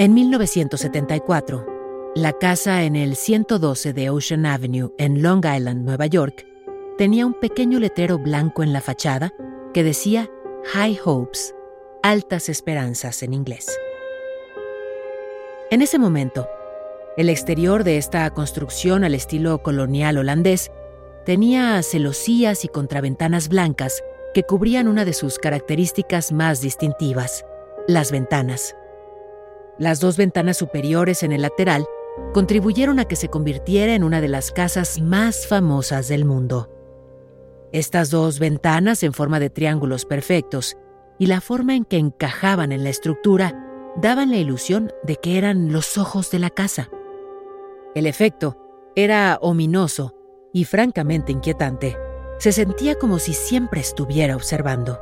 En 1974, la casa en el 112 de Ocean Avenue en Long Island, Nueva York, tenía un pequeño letrero blanco en la fachada que decía High Hopes, altas esperanzas en inglés. En ese momento, el exterior de esta construcción al estilo colonial holandés tenía celosías y contraventanas blancas que cubrían una de sus características más distintivas, las ventanas. Las dos ventanas superiores en el lateral contribuyeron a que se convirtiera en una de las casas más famosas del mundo. Estas dos ventanas en forma de triángulos perfectos y la forma en que encajaban en la estructura daban la ilusión de que eran los ojos de la casa. El efecto era ominoso y francamente inquietante. Se sentía como si siempre estuviera observando.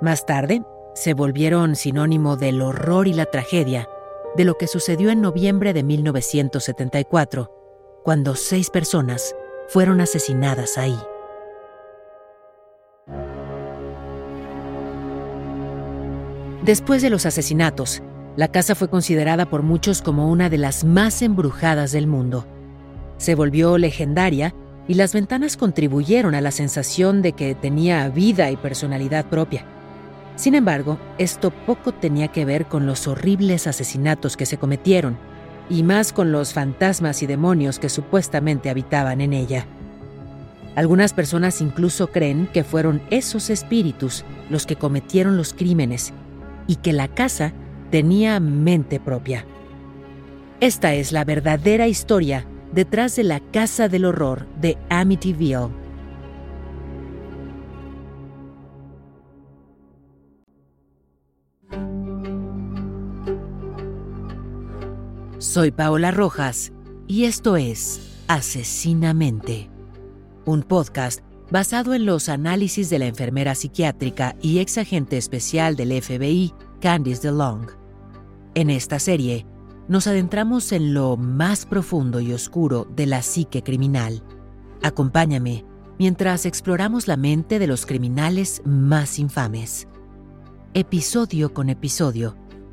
Más tarde, se volvieron sinónimo del horror y la tragedia de lo que sucedió en noviembre de 1974, cuando seis personas fueron asesinadas ahí. Después de los asesinatos, la casa fue considerada por muchos como una de las más embrujadas del mundo. Se volvió legendaria y las ventanas contribuyeron a la sensación de que tenía vida y personalidad propia. Sin embargo, esto poco tenía que ver con los horribles asesinatos que se cometieron, y más con los fantasmas y demonios que supuestamente habitaban en ella. Algunas personas incluso creen que fueron esos espíritus los que cometieron los crímenes y que la casa tenía mente propia. Esta es la verdadera historia detrás de la Casa del Horror de Amityville. Soy Paola Rojas y esto es Asesinamente, un podcast basado en los análisis de la enfermera psiquiátrica y ex agente especial del FBI, Candice DeLong. En esta serie, nos adentramos en lo más profundo y oscuro de la psique criminal. Acompáñame mientras exploramos la mente de los criminales más infames. Episodio con episodio,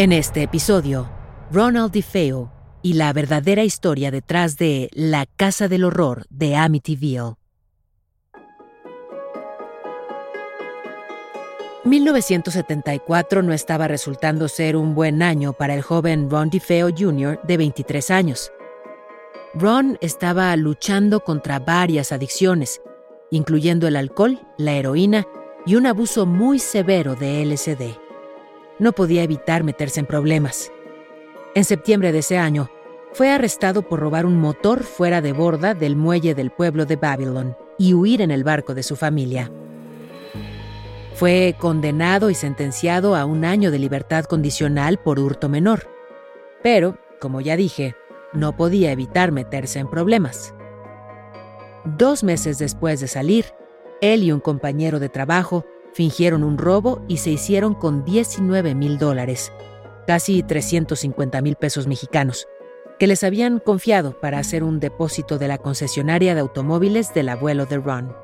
En este episodio, Ronald DeFeo y la verdadera historia detrás de La Casa del Horror de Amityville. 1974 no estaba resultando ser un buen año para el joven Ron DeFeo Jr. de 23 años. Ron estaba luchando contra varias adicciones, incluyendo el alcohol, la heroína y un abuso muy severo de LSD no podía evitar meterse en problemas. En septiembre de ese año, fue arrestado por robar un motor fuera de borda del muelle del pueblo de Babylon y huir en el barco de su familia. Fue condenado y sentenciado a un año de libertad condicional por hurto menor. Pero, como ya dije, no podía evitar meterse en problemas. Dos meses después de salir, él y un compañero de trabajo Fingieron un robo y se hicieron con 19 mil dólares, casi 350 mil pesos mexicanos, que les habían confiado para hacer un depósito de la concesionaria de automóviles del abuelo de Ron.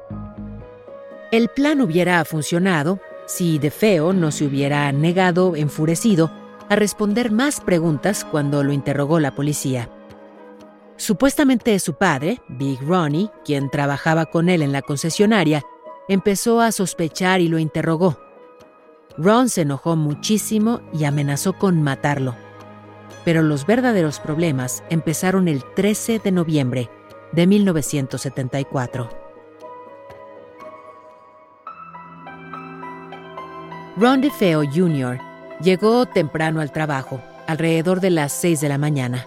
El plan hubiera funcionado si DeFeo no se hubiera negado enfurecido a responder más preguntas cuando lo interrogó la policía. Supuestamente su padre, Big Ronnie, quien trabajaba con él en la concesionaria, empezó a sospechar y lo interrogó. Ron se enojó muchísimo y amenazó con matarlo. Pero los verdaderos problemas empezaron el 13 de noviembre de 1974. Ron DeFeo Jr. llegó temprano al trabajo, alrededor de las 6 de la mañana.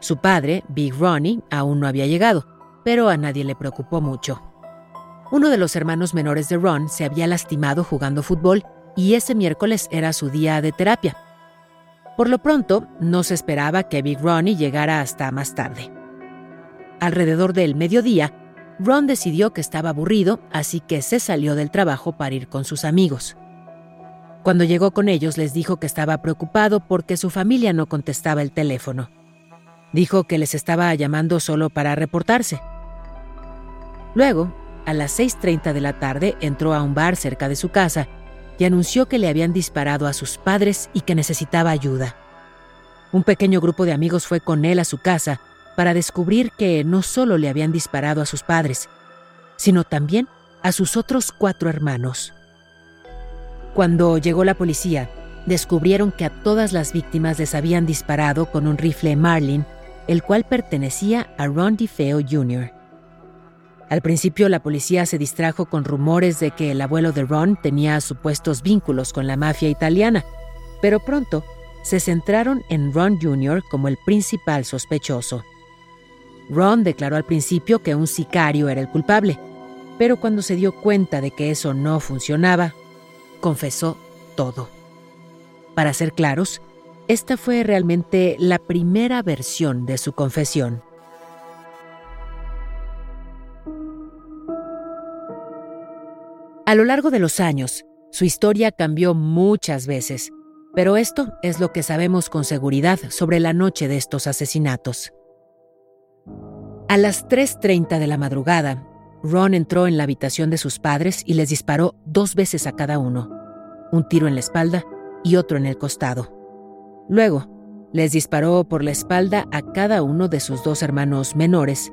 Su padre, Big Ronnie, aún no había llegado, pero a nadie le preocupó mucho. Uno de los hermanos menores de Ron se había lastimado jugando fútbol y ese miércoles era su día de terapia. Por lo pronto, no se esperaba que Big Ronnie llegara hasta más tarde. Alrededor del mediodía, Ron decidió que estaba aburrido, así que se salió del trabajo para ir con sus amigos. Cuando llegó con ellos les dijo que estaba preocupado porque su familia no contestaba el teléfono. Dijo que les estaba llamando solo para reportarse. Luego, a las 6.30 de la tarde, entró a un bar cerca de su casa y anunció que le habían disparado a sus padres y que necesitaba ayuda. Un pequeño grupo de amigos fue con él a su casa para descubrir que no solo le habían disparado a sus padres, sino también a sus otros cuatro hermanos. Cuando llegó la policía, descubrieron que a todas las víctimas les habían disparado con un rifle Marlin, el cual pertenecía a Ron DeFeo Jr. Al principio la policía se distrajo con rumores de que el abuelo de Ron tenía supuestos vínculos con la mafia italiana, pero pronto se centraron en Ron Jr. como el principal sospechoso. Ron declaró al principio que un sicario era el culpable, pero cuando se dio cuenta de que eso no funcionaba, confesó todo. Para ser claros, esta fue realmente la primera versión de su confesión. A lo largo de los años, su historia cambió muchas veces, pero esto es lo que sabemos con seguridad sobre la noche de estos asesinatos. A las 3.30 de la madrugada, Ron entró en la habitación de sus padres y les disparó dos veces a cada uno, un tiro en la espalda y otro en el costado. Luego, les disparó por la espalda a cada uno de sus dos hermanos menores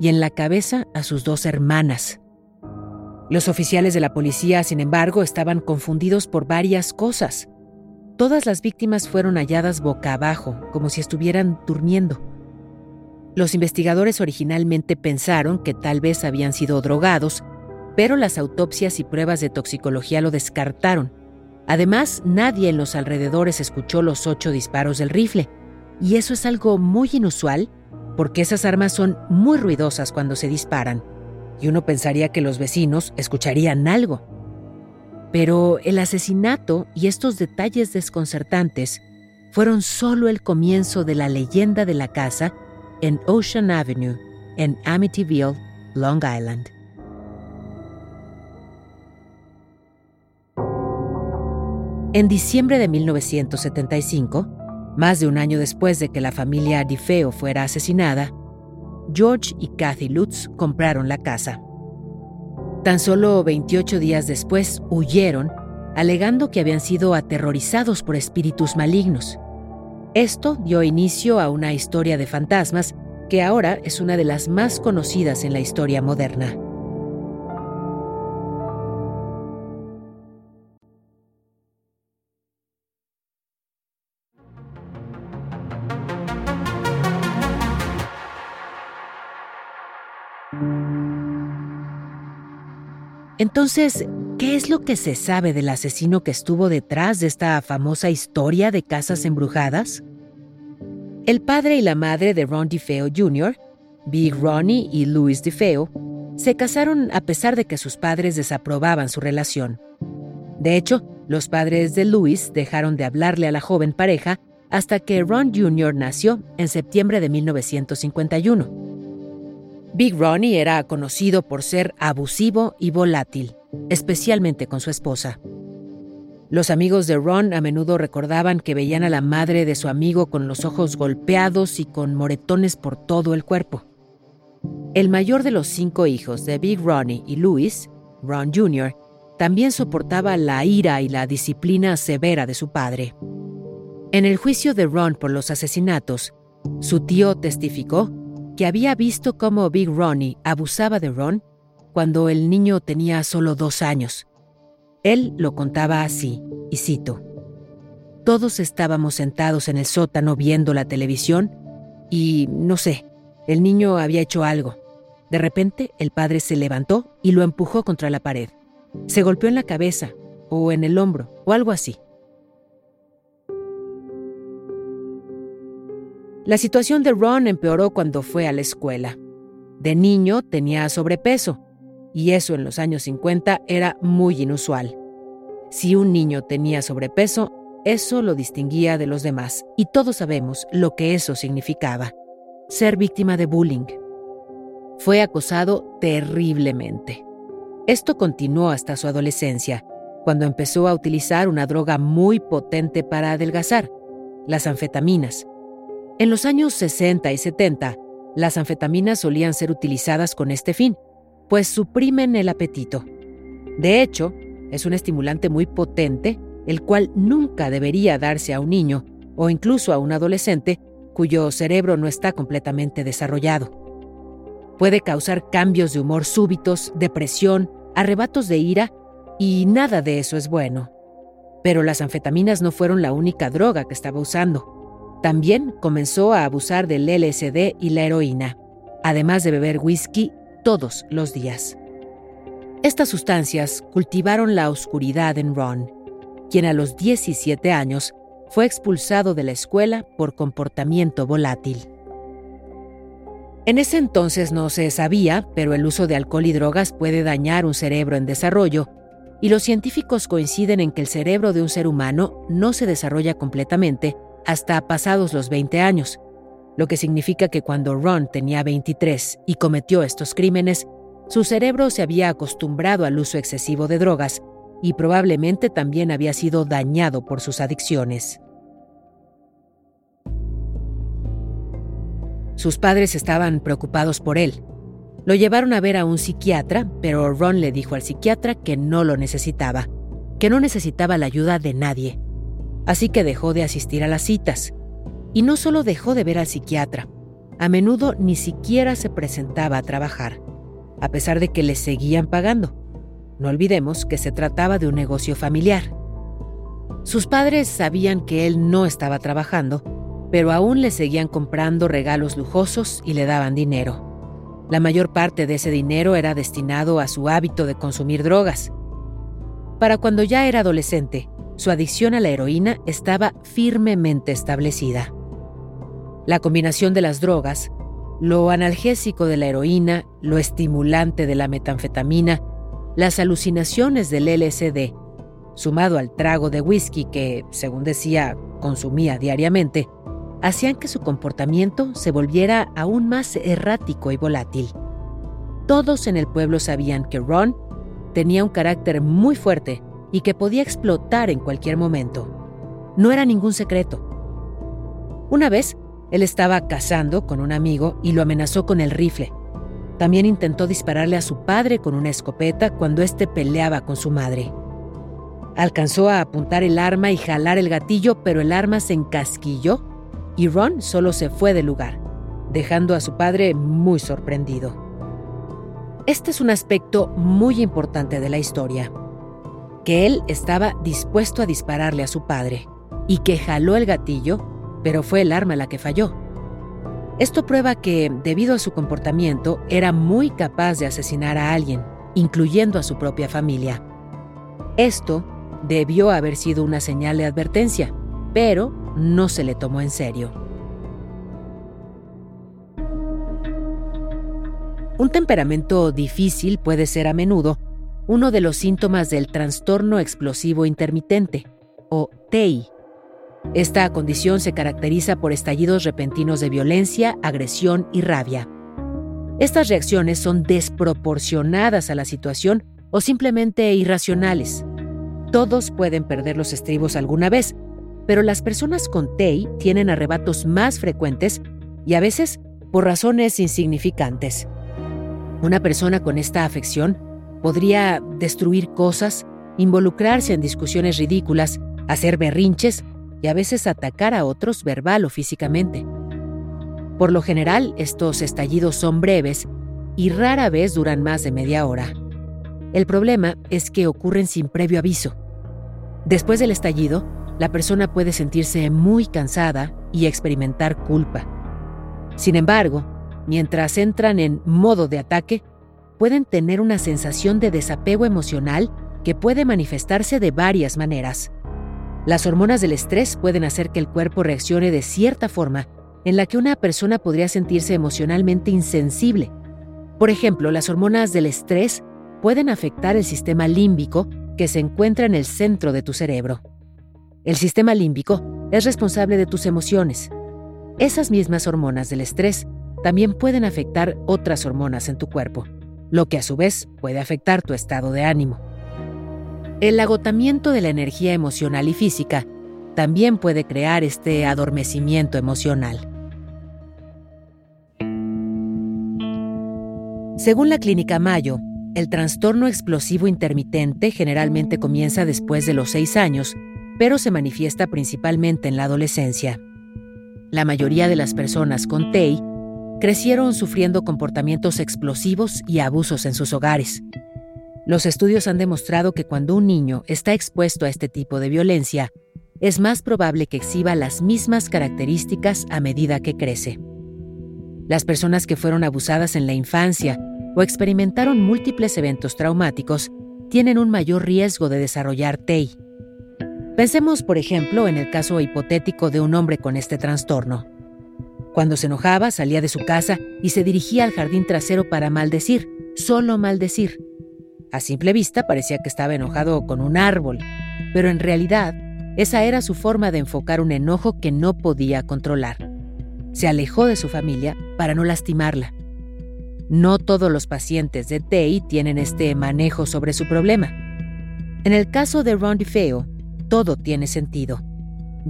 y en la cabeza a sus dos hermanas, los oficiales de la policía, sin embargo, estaban confundidos por varias cosas. Todas las víctimas fueron halladas boca abajo, como si estuvieran durmiendo. Los investigadores originalmente pensaron que tal vez habían sido drogados, pero las autopsias y pruebas de toxicología lo descartaron. Además, nadie en los alrededores escuchó los ocho disparos del rifle, y eso es algo muy inusual porque esas armas son muy ruidosas cuando se disparan y uno pensaría que los vecinos escucharían algo. Pero el asesinato y estos detalles desconcertantes fueron solo el comienzo de la leyenda de la casa en Ocean Avenue, en Amityville, Long Island. En diciembre de 1975, más de un año después de que la familia DiFeo fuera asesinada, George y Kathy Lutz compraron la casa. Tan solo 28 días después huyeron, alegando que habían sido aterrorizados por espíritus malignos. Esto dio inicio a una historia de fantasmas que ahora es una de las más conocidas en la historia moderna. Entonces, ¿qué es lo que se sabe del asesino que estuvo detrás de esta famosa historia de casas embrujadas? El padre y la madre de Ron DeFeo Jr., Big Ronnie y Louis DeFeo, se casaron a pesar de que sus padres desaprobaban su relación. De hecho, los padres de Louis dejaron de hablarle a la joven pareja hasta que Ron Jr. nació en septiembre de 1951. Big Ronnie era conocido por ser abusivo y volátil, especialmente con su esposa. Los amigos de Ron a menudo recordaban que veían a la madre de su amigo con los ojos golpeados y con moretones por todo el cuerpo. El mayor de los cinco hijos de Big Ronnie y Louis, Ron Jr., también soportaba la ira y la disciplina severa de su padre. En el juicio de Ron por los asesinatos, Su tío testificó que había visto cómo Big Ronnie abusaba de Ron cuando el niño tenía solo dos años. Él lo contaba así, y cito, Todos estábamos sentados en el sótano viendo la televisión y, no sé, el niño había hecho algo. De repente, el padre se levantó y lo empujó contra la pared. Se golpeó en la cabeza, o en el hombro, o algo así. La situación de Ron empeoró cuando fue a la escuela. De niño tenía sobrepeso, y eso en los años 50 era muy inusual. Si un niño tenía sobrepeso, eso lo distinguía de los demás, y todos sabemos lo que eso significaba, ser víctima de bullying. Fue acosado terriblemente. Esto continuó hasta su adolescencia, cuando empezó a utilizar una droga muy potente para adelgazar, las anfetaminas, en los años 60 y 70, las anfetaminas solían ser utilizadas con este fin, pues suprimen el apetito. De hecho, es un estimulante muy potente, el cual nunca debería darse a un niño o incluso a un adolescente cuyo cerebro no está completamente desarrollado. Puede causar cambios de humor súbitos, depresión, arrebatos de ira, y nada de eso es bueno. Pero las anfetaminas no fueron la única droga que estaba usando. También comenzó a abusar del LSD y la heroína, además de beber whisky todos los días. Estas sustancias cultivaron la oscuridad en Ron, quien a los 17 años fue expulsado de la escuela por comportamiento volátil. En ese entonces no se sabía, pero el uso de alcohol y drogas puede dañar un cerebro en desarrollo, y los científicos coinciden en que el cerebro de un ser humano no se desarrolla completamente hasta pasados los 20 años, lo que significa que cuando Ron tenía 23 y cometió estos crímenes, su cerebro se había acostumbrado al uso excesivo de drogas y probablemente también había sido dañado por sus adicciones. Sus padres estaban preocupados por él. Lo llevaron a ver a un psiquiatra, pero Ron le dijo al psiquiatra que no lo necesitaba, que no necesitaba la ayuda de nadie así que dejó de asistir a las citas. Y no solo dejó de ver al psiquiatra, a menudo ni siquiera se presentaba a trabajar, a pesar de que le seguían pagando. No olvidemos que se trataba de un negocio familiar. Sus padres sabían que él no estaba trabajando, pero aún le seguían comprando regalos lujosos y le daban dinero. La mayor parte de ese dinero era destinado a su hábito de consumir drogas. Para cuando ya era adolescente, su adicción a la heroína estaba firmemente establecida. La combinación de las drogas, lo analgésico de la heroína, lo estimulante de la metanfetamina, las alucinaciones del LSD, sumado al trago de whisky que, según decía, consumía diariamente, hacían que su comportamiento se volviera aún más errático y volátil. Todos en el pueblo sabían que Ron tenía un carácter muy fuerte y que podía explotar en cualquier momento. No era ningún secreto. Una vez, él estaba cazando con un amigo y lo amenazó con el rifle. También intentó dispararle a su padre con una escopeta cuando éste peleaba con su madre. Alcanzó a apuntar el arma y jalar el gatillo, pero el arma se encasquilló y Ron solo se fue del lugar, dejando a su padre muy sorprendido. Este es un aspecto muy importante de la historia que él estaba dispuesto a dispararle a su padre y que jaló el gatillo, pero fue el arma la que falló. Esto prueba que, debido a su comportamiento, era muy capaz de asesinar a alguien, incluyendo a su propia familia. Esto debió haber sido una señal de advertencia, pero no se le tomó en serio. Un temperamento difícil puede ser a menudo uno de los síntomas del trastorno explosivo intermitente, o TEI. Esta condición se caracteriza por estallidos repentinos de violencia, agresión y rabia. Estas reacciones son desproporcionadas a la situación o simplemente irracionales. Todos pueden perder los estribos alguna vez, pero las personas con TEI tienen arrebatos más frecuentes y a veces por razones insignificantes. Una persona con esta afección Podría destruir cosas, involucrarse en discusiones ridículas, hacer berrinches y a veces atacar a otros verbal o físicamente. Por lo general, estos estallidos son breves y rara vez duran más de media hora. El problema es que ocurren sin previo aviso. Después del estallido, la persona puede sentirse muy cansada y experimentar culpa. Sin embargo, mientras entran en modo de ataque, pueden tener una sensación de desapego emocional que puede manifestarse de varias maneras. Las hormonas del estrés pueden hacer que el cuerpo reaccione de cierta forma en la que una persona podría sentirse emocionalmente insensible. Por ejemplo, las hormonas del estrés pueden afectar el sistema límbico que se encuentra en el centro de tu cerebro. El sistema límbico es responsable de tus emociones. Esas mismas hormonas del estrés también pueden afectar otras hormonas en tu cuerpo, lo que a su vez puede afectar tu estado de ánimo. El agotamiento de la energía emocional y física también puede crear este adormecimiento emocional. Según la clínica Mayo, el trastorno explosivo intermitente generalmente comienza después de los seis años pero se manifiesta principalmente en la adolescencia. La mayoría de las personas con TEI crecieron sufriendo comportamientos explosivos y abusos en sus hogares. Los estudios han demostrado que cuando un niño está expuesto a este tipo de violencia, es más probable que exhiba las mismas características a medida que crece. Las personas que fueron abusadas en la infancia o experimentaron múltiples eventos traumáticos tienen un mayor riesgo de desarrollar TEI. Pensemos, por ejemplo, en el caso hipotético de un hombre con este trastorno. Cuando se enojaba, salía de su casa y se dirigía al jardín trasero para maldecir, solo maldecir. A simple vista parecía que estaba enojado con un árbol, pero en realidad esa era su forma de enfocar un enojo que no podía controlar. Se alejó de su familia para no lastimarla. No todos los pacientes de TEI tienen este manejo sobre su problema. En el caso de Ron DeFeo, todo tiene sentido,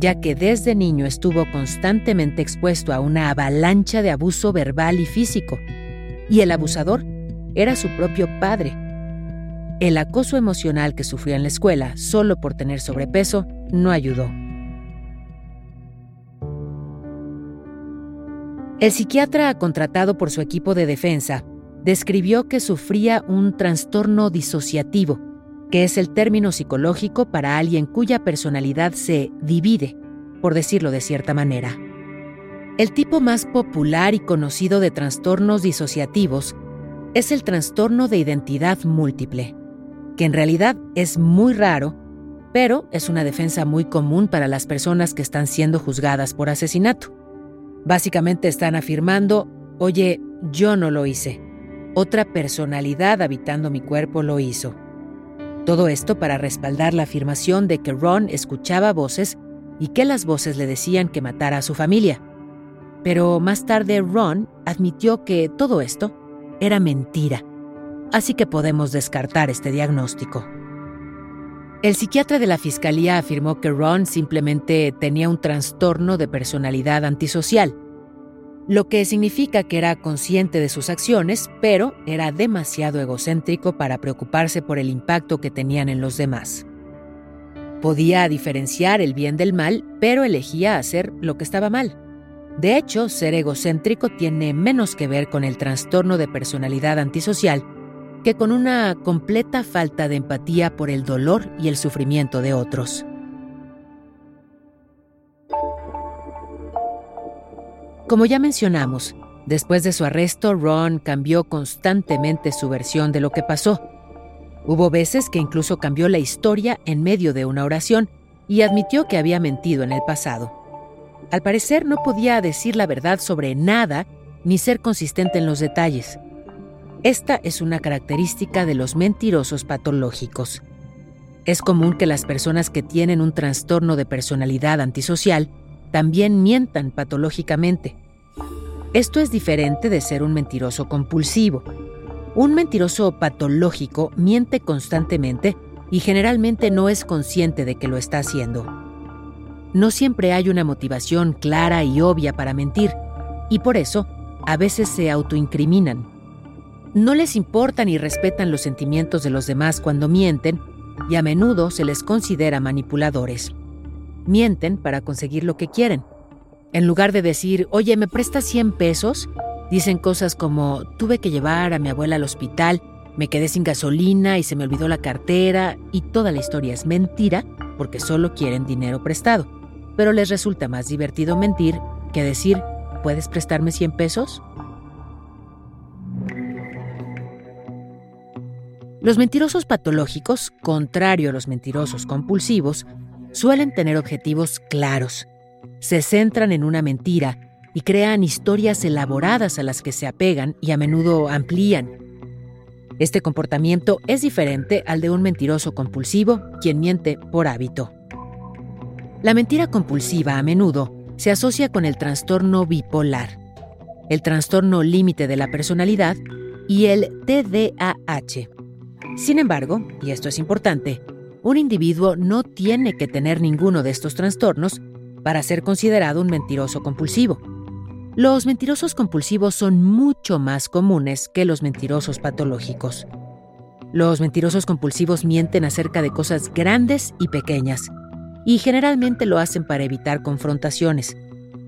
ya que desde niño estuvo constantemente expuesto a una avalancha de abuso verbal y físico, y el abusador era su propio padre. El acoso emocional que sufrió en la escuela solo por tener sobrepeso no ayudó. El psiquiatra contratado por su equipo de defensa describió que sufría un trastorno disociativo que es el término psicológico para alguien cuya personalidad se divide, por decirlo de cierta manera. El tipo más popular y conocido de trastornos disociativos es el trastorno de identidad múltiple, que en realidad es muy raro, pero es una defensa muy común para las personas que están siendo juzgadas por asesinato. Básicamente están afirmando, oye, yo no lo hice, otra personalidad habitando mi cuerpo lo hizo. Todo esto para respaldar la afirmación de que Ron escuchaba voces y que las voces le decían que matara a su familia. Pero más tarde Ron admitió que todo esto era mentira, así que podemos descartar este diagnóstico. El psiquiatra de la fiscalía afirmó que Ron simplemente tenía un trastorno de personalidad antisocial lo que significa que era consciente de sus acciones, pero era demasiado egocéntrico para preocuparse por el impacto que tenían en los demás. Podía diferenciar el bien del mal, pero elegía hacer lo que estaba mal. De hecho, ser egocéntrico tiene menos que ver con el trastorno de personalidad antisocial que con una completa falta de empatía por el dolor y el sufrimiento de otros. Como ya mencionamos, después de su arresto, Ron cambió constantemente su versión de lo que pasó. Hubo veces que incluso cambió la historia en medio de una oración y admitió que había mentido en el pasado. Al parecer no podía decir la verdad sobre nada ni ser consistente en los detalles. Esta es una característica de los mentirosos patológicos. Es común que las personas que tienen un trastorno de personalidad antisocial también mientan patológicamente. Esto es diferente de ser un mentiroso compulsivo. Un mentiroso patológico miente constantemente y generalmente no es consciente de que lo está haciendo. No siempre hay una motivación clara y obvia para mentir, y por eso a veces se autoincriminan. No les importan ni respetan los sentimientos de los demás cuando mienten, y a menudo se les considera manipuladores mienten para conseguir lo que quieren. En lugar de decir, oye, ¿me prestas 100 pesos? Dicen cosas como, tuve que llevar a mi abuela al hospital, me quedé sin gasolina y se me olvidó la cartera, y toda la historia es mentira porque solo quieren dinero prestado. Pero les resulta más divertido mentir que decir, ¿puedes prestarme 100 pesos? Los mentirosos patológicos, contrario a los mentirosos compulsivos, suelen tener objetivos claros. Se centran en una mentira y crean historias elaboradas a las que se apegan y a menudo amplían. Este comportamiento es diferente al de un mentiroso compulsivo, quien miente por hábito. La mentira compulsiva a menudo se asocia con el trastorno bipolar, el trastorno límite de la personalidad y el TDAH. Sin embargo, y esto es importante, un individuo no tiene que tener ninguno de estos trastornos para ser considerado un mentiroso compulsivo. Los mentirosos compulsivos son mucho más comunes que los mentirosos patológicos. Los mentirosos compulsivos mienten acerca de cosas grandes y pequeñas, y generalmente lo hacen para evitar confrontaciones.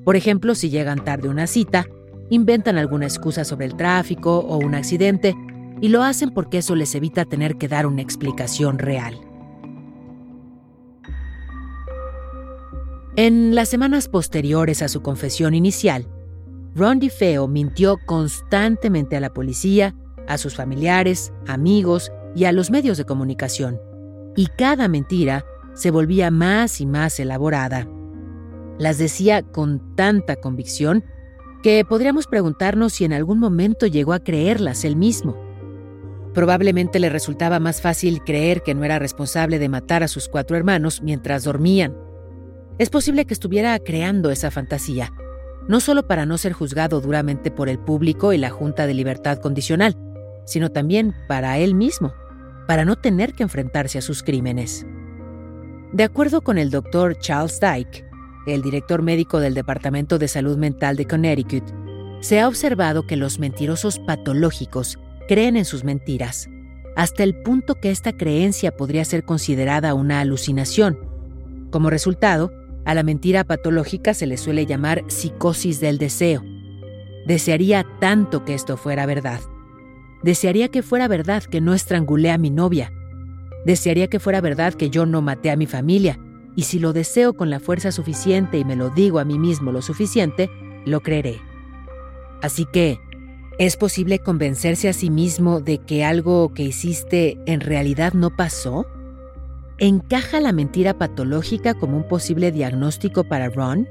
Por ejemplo, si llegan tarde a una cita, inventan alguna excusa sobre el tráfico o un accidente y lo hacen porque eso les evita tener que dar una explicación real. En las semanas posteriores a su confesión inicial, Ron DiFeo mintió constantemente a la policía, a sus familiares, amigos y a los medios de comunicación, y cada mentira se volvía más y más elaborada. Las decía con tanta convicción que podríamos preguntarnos si en algún momento llegó a creerlas él mismo. Probablemente le resultaba más fácil creer que no era responsable de matar a sus cuatro hermanos mientras dormían. Es posible que estuviera creando esa fantasía, no solo para no ser juzgado duramente por el público y la Junta de Libertad Condicional, sino también para él mismo, para no tener que enfrentarse a sus crímenes. De acuerdo con el doctor Charles Dyke, el director médico del Departamento de Salud Mental de Connecticut, se ha observado que los mentirosos patológicos creen en sus mentiras, hasta el punto que esta creencia podría ser considerada una alucinación. Como resultado, a la mentira patológica se le suele llamar psicosis del deseo. Desearía tanto que esto fuera verdad. Desearía que fuera verdad que no estrangulé a mi novia. Desearía que fuera verdad que yo no maté a mi familia. Y si lo deseo con la fuerza suficiente y me lo digo a mí mismo lo suficiente, lo creeré. Así que, ¿Es posible convencerse a sí mismo de que algo que hiciste en realidad no pasó? ¿Encaja la mentira patológica como un posible diagnóstico para Ron?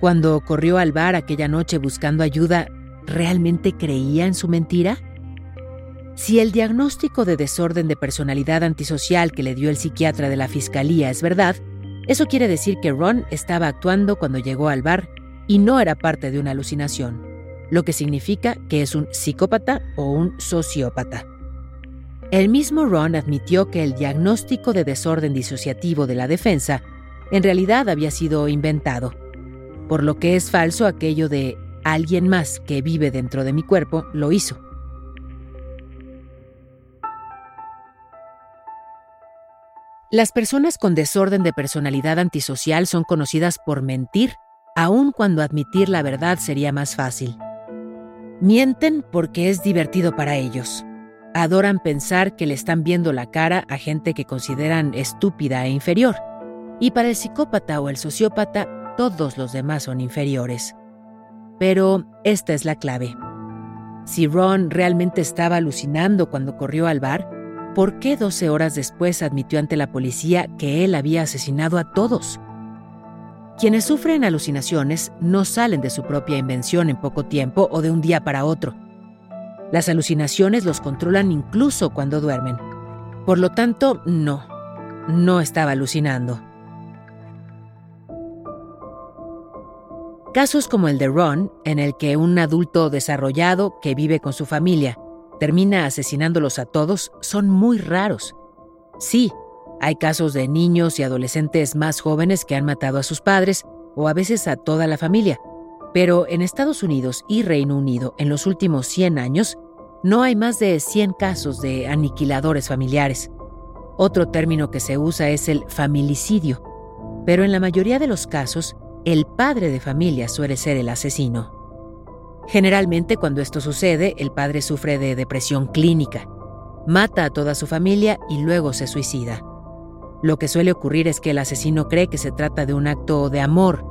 Cuando corrió al bar aquella noche buscando ayuda, ¿realmente creía en su mentira? Si el diagnóstico de desorden de personalidad antisocial que le dio el psiquiatra de la fiscalía es verdad, eso quiere decir que Ron estaba actuando cuando llegó al bar y no era parte de una alucinación lo que significa que es un psicópata o un sociópata. El mismo Ron admitió que el diagnóstico de desorden disociativo de la defensa en realidad había sido inventado, por lo que es falso aquello de alguien más que vive dentro de mi cuerpo lo hizo. Las personas con desorden de personalidad antisocial son conocidas por mentir, aun cuando admitir la verdad sería más fácil. Mienten porque es divertido para ellos. Adoran pensar que le están viendo la cara a gente que consideran estúpida e inferior. Y para el psicópata o el sociópata, todos los demás son inferiores. Pero esta es la clave. Si Ron realmente estaba alucinando cuando corrió al bar, ¿por qué 12 horas después admitió ante la policía que él había asesinado a todos? Quienes sufren alucinaciones no salen de su propia invención en poco tiempo o de un día para otro. Las alucinaciones los controlan incluso cuando duermen. Por lo tanto, no, no estaba alucinando. Casos como el de Ron, en el que un adulto desarrollado que vive con su familia termina asesinándolos a todos, son muy raros. Sí, hay casos de niños y adolescentes más jóvenes que han matado a sus padres o a veces a toda la familia. Pero en Estados Unidos y Reino Unido en los últimos 100 años no hay más de 100 casos de aniquiladores familiares. Otro término que se usa es el familicidio, pero en la mayoría de los casos el padre de familia suele ser el asesino. Generalmente cuando esto sucede, el padre sufre de depresión clínica, mata a toda su familia y luego se suicida. Lo que suele ocurrir es que el asesino cree que se trata de un acto de amor,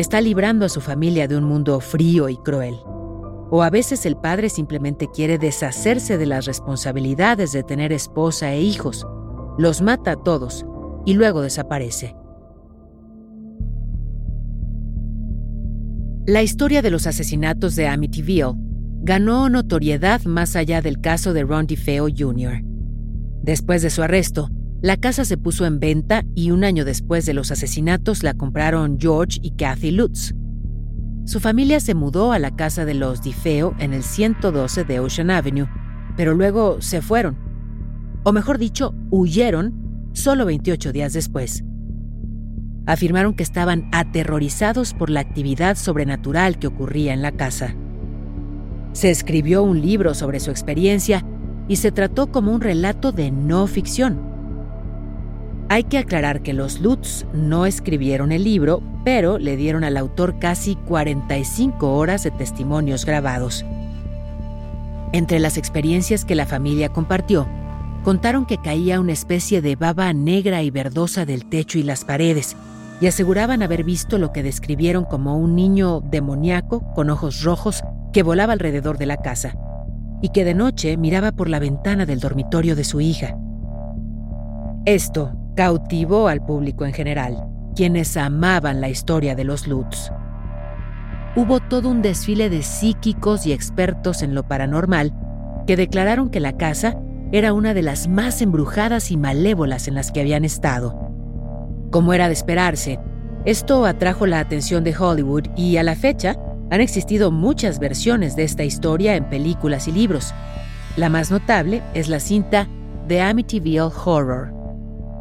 está librando a su familia de un mundo frío y cruel. O a veces el padre simplemente quiere deshacerse de las responsabilidades de tener esposa e hijos, los mata a todos y luego desaparece. La historia de los asesinatos de Amityville ganó notoriedad más allá del caso de Ron DeFeo Jr. Después de su arresto, la casa se puso en venta y un año después de los asesinatos la compraron George y Kathy Lutz. Su familia se mudó a la casa de los DeFeo en el 112 de Ocean Avenue, pero luego se fueron. O mejor dicho, huyeron solo 28 días después afirmaron que estaban aterrorizados por la actividad sobrenatural que ocurría en la casa. Se escribió un libro sobre su experiencia y se trató como un relato de no ficción. Hay que aclarar que los Lutz no escribieron el libro, pero le dieron al autor casi 45 horas de testimonios grabados. Entre las experiencias que la familia compartió, contaron que caía una especie de baba negra y verdosa del techo y las paredes, y aseguraban haber visto lo que describieron como un niño demoníaco con ojos rojos que volaba alrededor de la casa y que de noche miraba por la ventana del dormitorio de su hija. Esto cautivó al público en general, quienes amaban la historia de los Lutz. Hubo todo un desfile de psíquicos y expertos en lo paranormal que declararon que la casa era una de las más embrujadas y malévolas en las que habían estado como era de esperarse, esto atrajo la atención de Hollywood y a la fecha han existido muchas versiones de esta historia en películas y libros. La más notable es la cinta The Amityville Horror.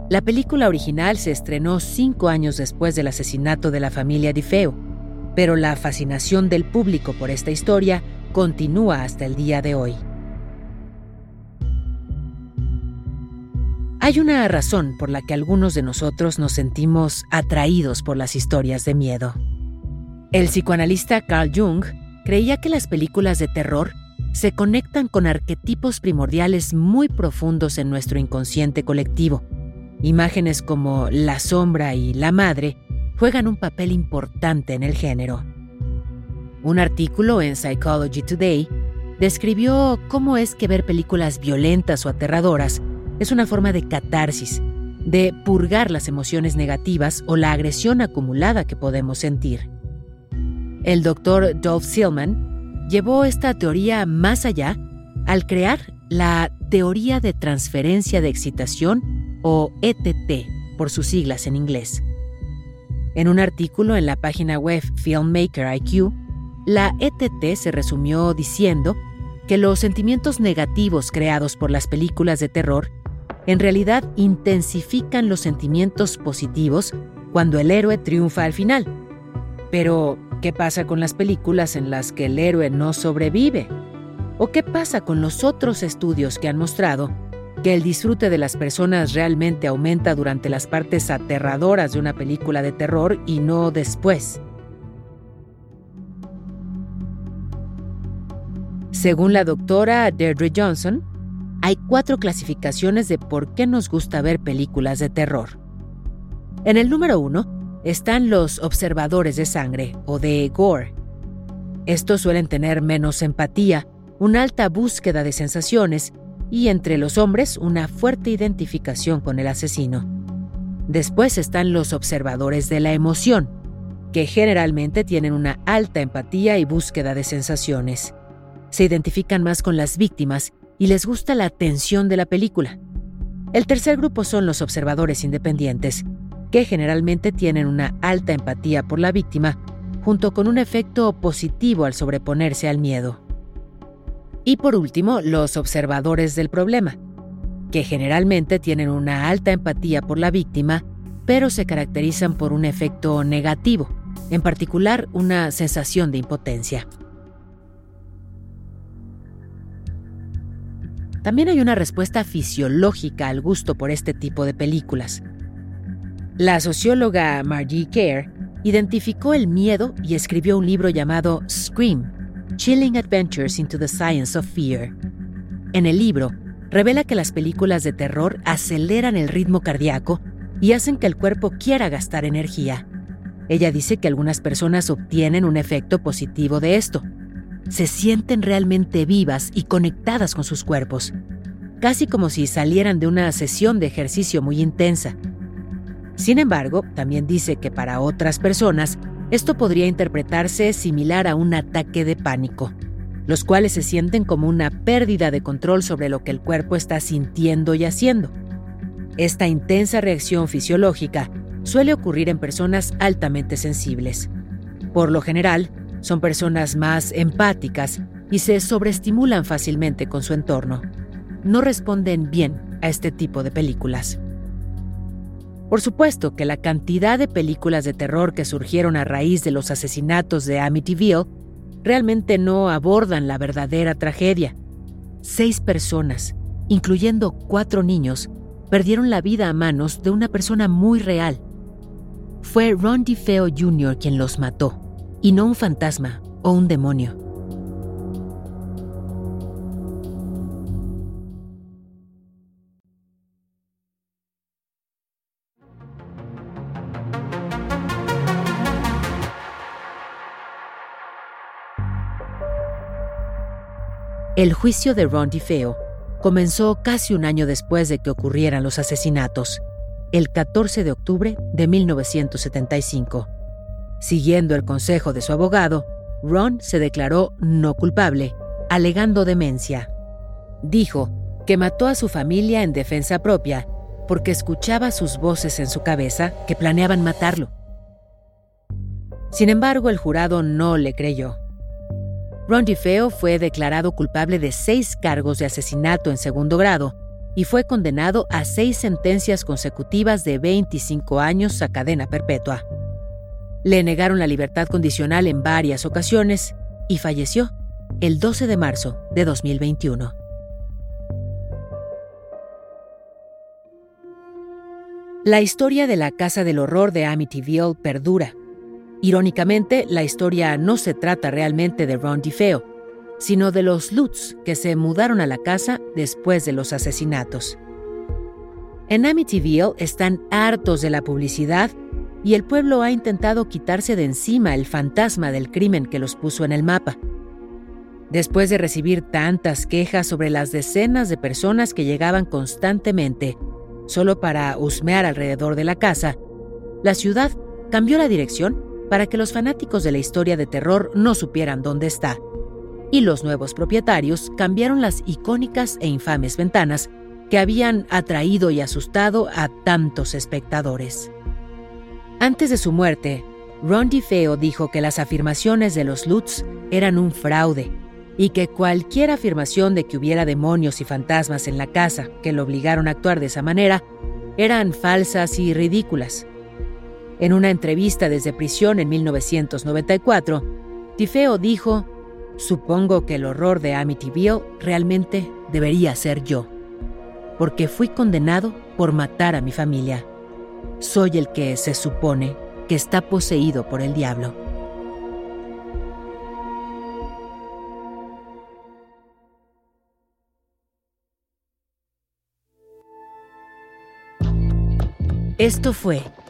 La película original se estrenó cinco años después del asesinato de la familia DeFeo, pero la fascinación del público por esta historia continúa hasta el día de hoy. Hay una razón por la que algunos de nosotros nos sentimos atraídos por las historias de miedo. El psicoanalista Carl Jung creía que las películas de terror se conectan con arquetipos primordiales muy profundos en nuestro inconsciente colectivo. Imágenes como la sombra y la madre juegan un papel importante en el género. Un artículo en Psychology Today describió cómo es que ver películas violentas o aterradoras es una forma de catarsis, de purgar las emociones negativas o la agresión acumulada que podemos sentir. El doctor Dolph Silman llevó esta teoría más allá al crear la teoría de transferencia de excitación o ETT por sus siglas en inglés. En un artículo en la página web Filmmaker IQ, la ETT se resumió diciendo que los sentimientos negativos creados por las películas de terror en realidad intensifican los sentimientos positivos cuando el héroe triunfa al final. Pero, ¿qué pasa con las películas en las que el héroe no sobrevive? ¿O qué pasa con los otros estudios que han mostrado que el disfrute de las personas realmente aumenta durante las partes aterradoras de una película de terror y no después? Según la doctora Deirdre Johnson, hay cuatro clasificaciones de por qué nos gusta ver películas de terror. En el número uno están los observadores de sangre o de gore. Estos suelen tener menos empatía, una alta búsqueda de sensaciones y entre los hombres una fuerte identificación con el asesino. Después están los observadores de la emoción, que generalmente tienen una alta empatía y búsqueda de sensaciones. Se identifican más con las víctimas y les gusta la tensión de la película. El tercer grupo son los observadores independientes, que generalmente tienen una alta empatía por la víctima, junto con un efecto positivo al sobreponerse al miedo. Y por último, los observadores del problema, que generalmente tienen una alta empatía por la víctima, pero se caracterizan por un efecto negativo, en particular una sensación de impotencia. También hay una respuesta fisiológica al gusto por este tipo de películas. La socióloga Margie Kerr identificó el miedo y escribió un libro llamado Scream, Chilling Adventures into the Science of Fear. En el libro, revela que las películas de terror aceleran el ritmo cardíaco y hacen que el cuerpo quiera gastar energía. Ella dice que algunas personas obtienen un efecto positivo de esto. Se sienten realmente vivas y conectadas con sus cuerpos, casi como si salieran de una sesión de ejercicio muy intensa. Sin embargo, también dice que para otras personas esto podría interpretarse similar a un ataque de pánico, los cuales se sienten como una pérdida de control sobre lo que el cuerpo está sintiendo y haciendo. Esta intensa reacción fisiológica suele ocurrir en personas altamente sensibles. Por lo general, son personas más empáticas y se sobreestimulan fácilmente con su entorno. No responden bien a este tipo de películas. Por supuesto que la cantidad de películas de terror que surgieron a raíz de los asesinatos de Amityville realmente no abordan la verdadera tragedia. Seis personas, incluyendo cuatro niños, perdieron la vida a manos de una persona muy real. Fue Ron DeFeo Jr. quien los mató, y no un fantasma o un demonio. El juicio de Ron DeFeo comenzó casi un año después de que ocurrieran los asesinatos, el 14 de octubre de 1975. Siguiendo el consejo de su abogado, Ron se declaró no culpable, alegando demencia. Dijo que mató a su familia en defensa propia porque escuchaba sus voces en su cabeza que planeaban matarlo. Sin embargo, el jurado no le creyó. Ron DeFeo fue declarado culpable de seis cargos de asesinato en segundo grado y fue condenado a seis sentencias consecutivas de 25 años a cadena perpetua. Le negaron la libertad condicional en varias ocasiones y falleció el 12 de marzo de 2021. La historia de la Casa del Horror de Amityville perdura Irónicamente, la historia no se trata realmente de Ron DeFeo, sino de los Lutz que se mudaron a la casa después de los asesinatos. En Amityville están hartos de la publicidad y el pueblo ha intentado quitarse de encima el fantasma del crimen que los puso en el mapa. Después de recibir tantas quejas sobre las decenas de personas que llegaban constantemente solo para husmear alrededor de la casa, la ciudad cambió la dirección para que los fanáticos de la historia de terror no supieran dónde está. Y los nuevos propietarios cambiaron las icónicas e infames ventanas que habían atraído y asustado a tantos espectadores. Antes de su muerte, Ron DeFeo dijo que las afirmaciones de los Lutz eran un fraude y que cualquier afirmación de que hubiera demonios y fantasmas en la casa que lo obligaron a actuar de esa manera eran falsas y ridículas. En una entrevista desde prisión en 1994, Tifeo dijo, Supongo que el horror de Amityville realmente debería ser yo, porque fui condenado por matar a mi familia. Soy el que se supone que está poseído por el diablo. Esto fue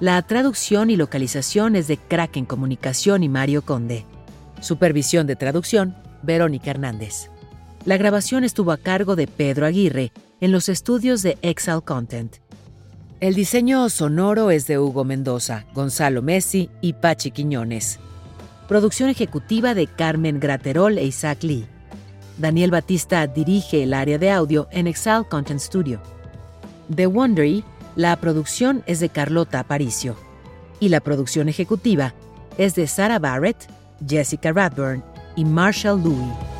La traducción y localización es de Kraken Comunicación y Mario Conde. Supervisión de traducción, Verónica Hernández. La grabación estuvo a cargo de Pedro Aguirre en los estudios de Excel Content. El diseño sonoro es de Hugo Mendoza, Gonzalo Messi y Pachi Quiñones. Producción ejecutiva de Carmen Graterol e Isaac Lee. Daniel Batista dirige el área de audio en Excel Content Studio. The Wondery, la producción es de Carlota Aparicio. Y la producción ejecutiva es de Sarah Barrett, Jessica Radburn y Marshall Louis.